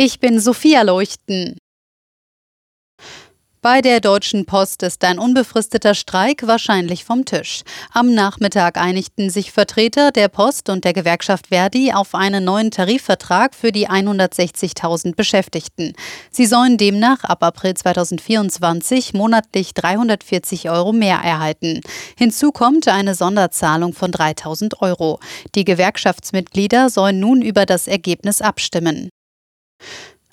Ich bin Sophia Leuchten. Bei der Deutschen Post ist ein unbefristeter Streik wahrscheinlich vom Tisch. Am Nachmittag einigten sich Vertreter der Post und der Gewerkschaft Verdi auf einen neuen Tarifvertrag für die 160.000 Beschäftigten. Sie sollen demnach ab April 2024 monatlich 340 Euro mehr erhalten. Hinzu kommt eine Sonderzahlung von 3.000 Euro. Die Gewerkschaftsmitglieder sollen nun über das Ergebnis abstimmen.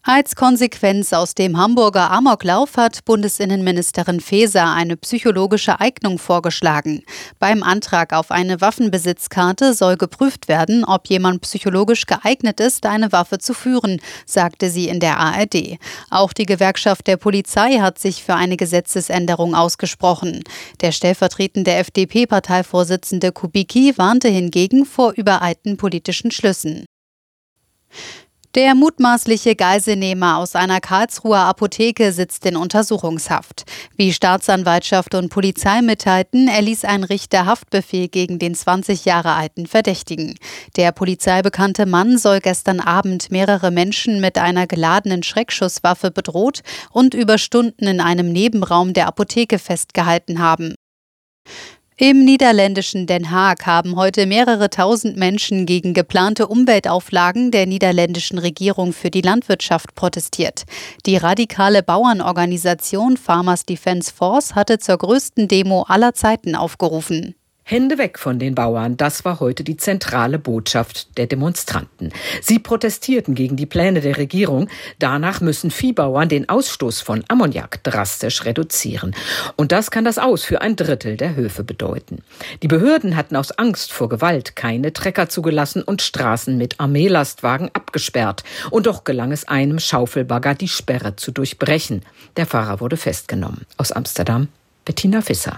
Als Konsequenz aus dem Hamburger Amoklauf hat Bundesinnenministerin Faeser eine psychologische Eignung vorgeschlagen. Beim Antrag auf eine Waffenbesitzkarte soll geprüft werden, ob jemand psychologisch geeignet ist, eine Waffe zu führen, sagte sie in der ARD. Auch die Gewerkschaft der Polizei hat sich für eine Gesetzesänderung ausgesprochen. Der stellvertretende FDP-Parteivorsitzende Kubicki warnte hingegen vor übereilten politischen Schlüssen. Der mutmaßliche Geiselnehmer aus einer Karlsruher Apotheke sitzt in Untersuchungshaft. Wie Staatsanwaltschaft und Polizei mitteilten, erließ ein Richter Haftbefehl gegen den 20 Jahre alten Verdächtigen. Der polizeibekannte Mann soll gestern Abend mehrere Menschen mit einer geladenen Schreckschusswaffe bedroht und über Stunden in einem Nebenraum der Apotheke festgehalten haben. Im niederländischen Den Haag haben heute mehrere tausend Menschen gegen geplante Umweltauflagen der niederländischen Regierung für die Landwirtschaft protestiert. Die radikale Bauernorganisation Farmers Defence Force hatte zur größten Demo aller Zeiten aufgerufen. Hände weg von den Bauern, das war heute die zentrale Botschaft der Demonstranten. Sie protestierten gegen die Pläne der Regierung. Danach müssen Viehbauern den Ausstoß von Ammoniak drastisch reduzieren. Und das kann das Aus für ein Drittel der Höfe bedeuten. Die Behörden hatten aus Angst vor Gewalt keine Trecker zugelassen und Straßen mit Armeelastwagen abgesperrt. Und doch gelang es einem Schaufelbagger, die Sperre zu durchbrechen. Der Fahrer wurde festgenommen. Aus Amsterdam, Bettina Fisser.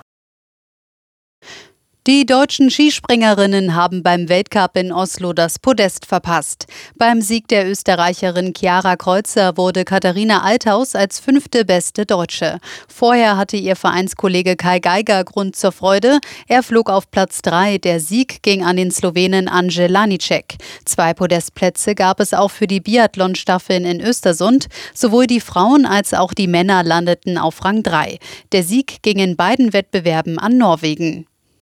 Die deutschen Skispringerinnen haben beim Weltcup in Oslo das Podest verpasst. Beim Sieg der Österreicherin Chiara Kreuzer wurde Katharina Althaus als fünfte beste Deutsche. Vorher hatte ihr Vereinskollege Kai Geiger Grund zur Freude. Er flog auf Platz drei. Der Sieg ging an den Slowenen Anže Lanicek. Zwei Podestplätze gab es auch für die Biathlon-Staffeln in Östersund. Sowohl die Frauen als auch die Männer landeten auf Rang drei. Der Sieg ging in beiden Wettbewerben an Norwegen.